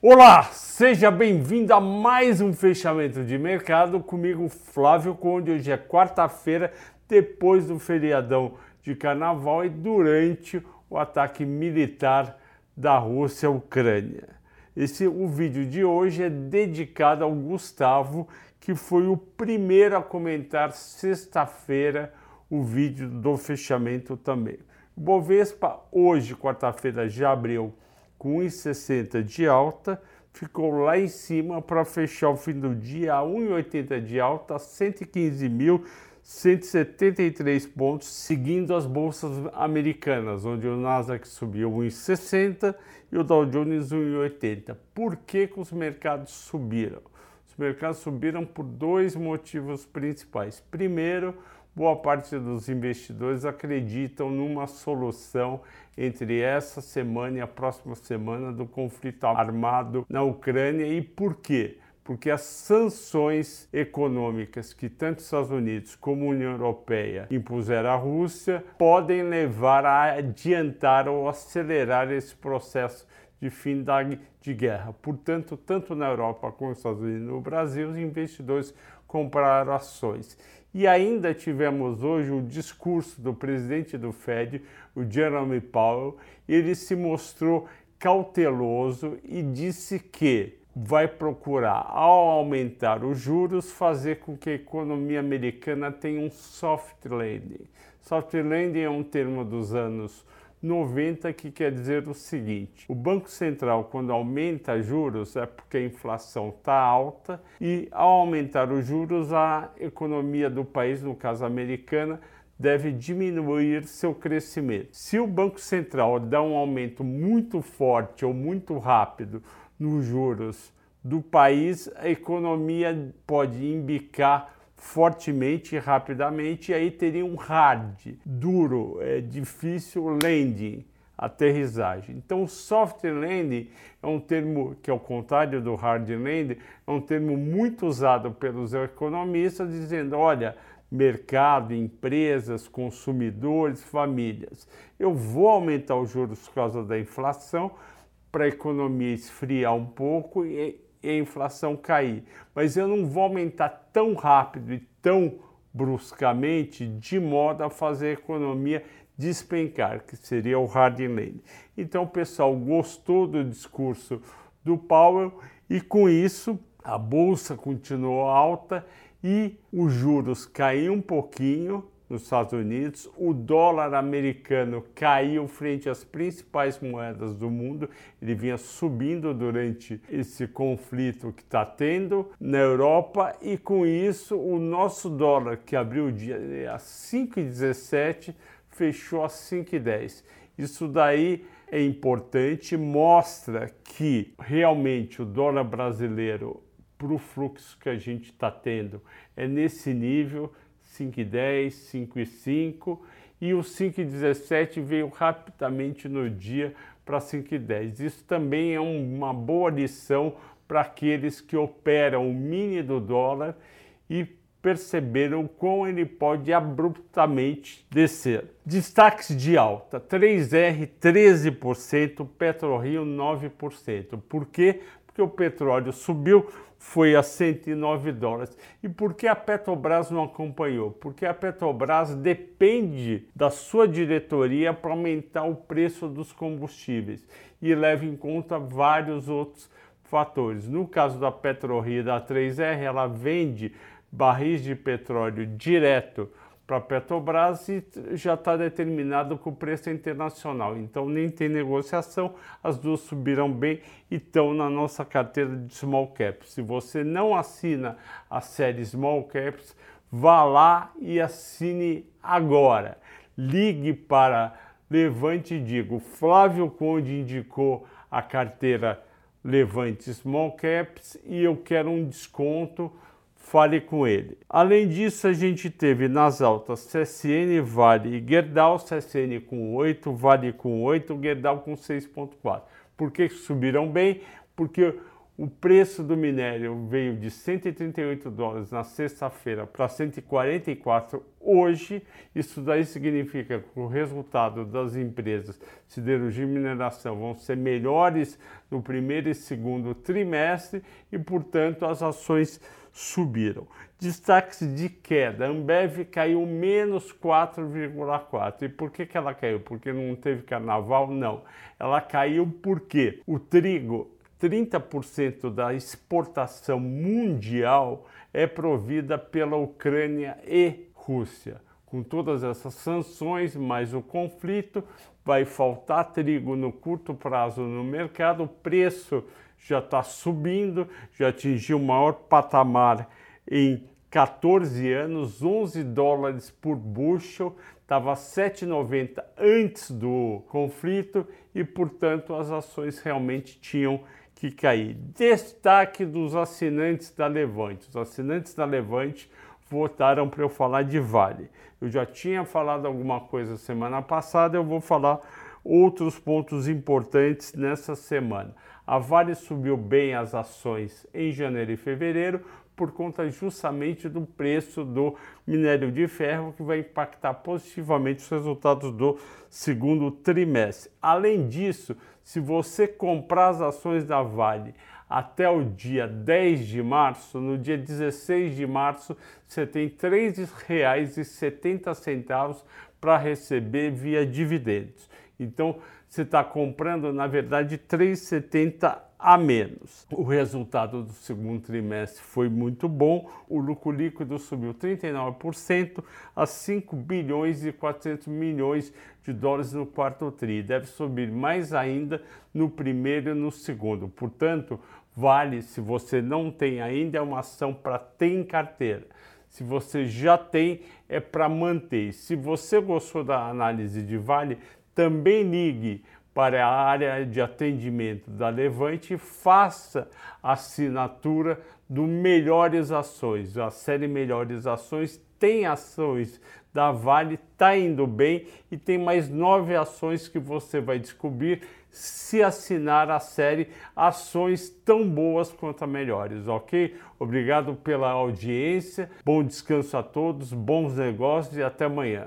Olá, seja bem-vindo a mais um fechamento de mercado comigo, Flávio Conde. Hoje é quarta-feira, depois do feriadão de carnaval e durante o ataque militar da Rússia à Ucrânia. Esse o vídeo de hoje é dedicado ao Gustavo, que foi o primeiro a comentar sexta-feira o vídeo do fechamento também. Bovespa hoje, quarta-feira, já abriu com 1,60 de alta, ficou lá em cima para fechar o fim do dia a 1,80 de alta, 115.173 pontos, seguindo as bolsas americanas, onde o Nasdaq subiu 1,60 e o Dow Jones 1,80. Por que, que os mercados subiram? Os mercados subiram por dois motivos principais. Primeiro, boa parte dos investidores acreditam numa solução entre essa semana e a próxima semana do conflito armado na Ucrânia. E por quê? Porque as sanções econômicas que tanto Estados Unidos como a União Europeia impuseram à Rússia podem levar a adiantar ou acelerar esse processo de fim da, de guerra. Portanto, tanto na Europa como nos Estados Unidos e no Brasil, os investidores compraram ações. E ainda tivemos hoje o discurso do presidente do Fed, o Jeremy Powell. Ele se mostrou cauteloso e disse que vai procurar, ao aumentar os juros, fazer com que a economia americana tenha um soft landing. Soft landing é um termo dos anos 90, que quer dizer o seguinte: o Banco Central, quando aumenta juros, é porque a inflação está alta e, ao aumentar os juros, a economia do país, no caso americana, deve diminuir seu crescimento. Se o Banco Central dá um aumento muito forte ou muito rápido nos juros do país, a economia pode embicar fortemente e rapidamente, e aí teria um hard, duro, é, difícil landing, aterrissagem. Então, soft landing é um termo que, ao contrário do hard landing, é um termo muito usado pelos economistas, dizendo: olha, mercado, empresas, consumidores, famílias, eu vou aumentar os juros por causa da inflação para a economia esfriar um pouco e e a inflação cair. Mas eu não vou aumentar tão rápido e tão bruscamente de modo a fazer a economia despencar, que seria o hard landing. Então o pessoal gostou do discurso do Powell e com isso a bolsa continuou alta e os juros caíram um pouquinho nos Estados Unidos, o dólar americano caiu frente às principais moedas do mundo, ele vinha subindo durante esse conflito que está tendo na Europa, e com isso o nosso dólar, que abriu o dia a 5,17, fechou a 5,10. Isso daí é importante, mostra que realmente o dólar brasileiro, para o fluxo que a gente está tendo, é nesse nível 5,10, 5,5 e o 5,17 veio rapidamente no dia para 5,10. Isso também é uma boa lição para aqueles que operam o mini do dólar e perceberam como ele pode abruptamente descer. Destaques de alta: 3R 13%, PetroRio 9%. Por quê? Porque o petróleo subiu foi a 109 dólares. E por que a Petrobras não acompanhou? Porque a Petrobras depende da sua diretoria para aumentar o preço dos combustíveis e leva em conta vários outros fatores. No caso da PetroRio da 3R, ela vende barris de petróleo direto para a Petrobras e já está determinado que o preço internacional. Então nem tem negociação, as duas subiram bem e estão na nossa carteira de small caps. Se você não assina a série small caps, vá lá e assine agora. Ligue para Levante e diga: Flávio Conde indicou a carteira Levante Small Caps e eu quero um desconto fale com ele. Além disso, a gente teve nas altas CSN, Vale e Gerdau, CSN com 8, Vale com 8, Gerdau com 6.4. Por que subiram bem? Porque o preço do minério veio de 138 dólares na sexta-feira para 144 hoje. Isso daí significa que o resultado das empresas siderurgia e mineração vão ser melhores no primeiro e segundo trimestre e, portanto, as ações subiram. Destaques de queda: a Ambev caiu menos 4,4. E por que, que ela caiu? Porque não teve carnaval? Não. Ela caiu porque o trigo 30% da exportação mundial é provida pela Ucrânia e Rússia. Com todas essas sanções, mais o conflito, vai faltar trigo no curto prazo no mercado, o preço já está subindo, já atingiu o maior patamar em 14 anos, 11 dólares por bushel, estava 7,90 antes do conflito e, portanto, as ações realmente tinham que cair. Destaque dos assinantes da Levante. Os assinantes da Levante votaram para eu falar de Vale. Eu já tinha falado alguma coisa semana passada, eu vou falar outros pontos importantes nessa semana. A Vale subiu bem as ações em janeiro e fevereiro por conta justamente do preço do minério de ferro que vai impactar positivamente os resultados do segundo trimestre. Além disso, se você comprar as ações da Vale até o dia 10 de março, no dia 16 de março, você tem R$ 3,70 para receber via dividendos. Então, você está comprando, na verdade, 3,70 a menos. O resultado do segundo trimestre foi muito bom. O lucro líquido subiu 39% a 5 bilhões e 400 milhões de dólares no quarto tri. Deve subir mais ainda no primeiro e no segundo. Portanto, vale, se você não tem ainda, é uma ação para ter em carteira. Se você já tem, é para manter. Se você gostou da análise de Vale, também ligue para a área de atendimento da Levante e faça a assinatura do Melhores Ações. A série Melhores Ações tem ações da Vale, está indo bem e tem mais nove ações que você vai descobrir se assinar a série Ações tão boas quanto melhores, ok? Obrigado pela audiência, bom descanso a todos, bons negócios e até amanhã.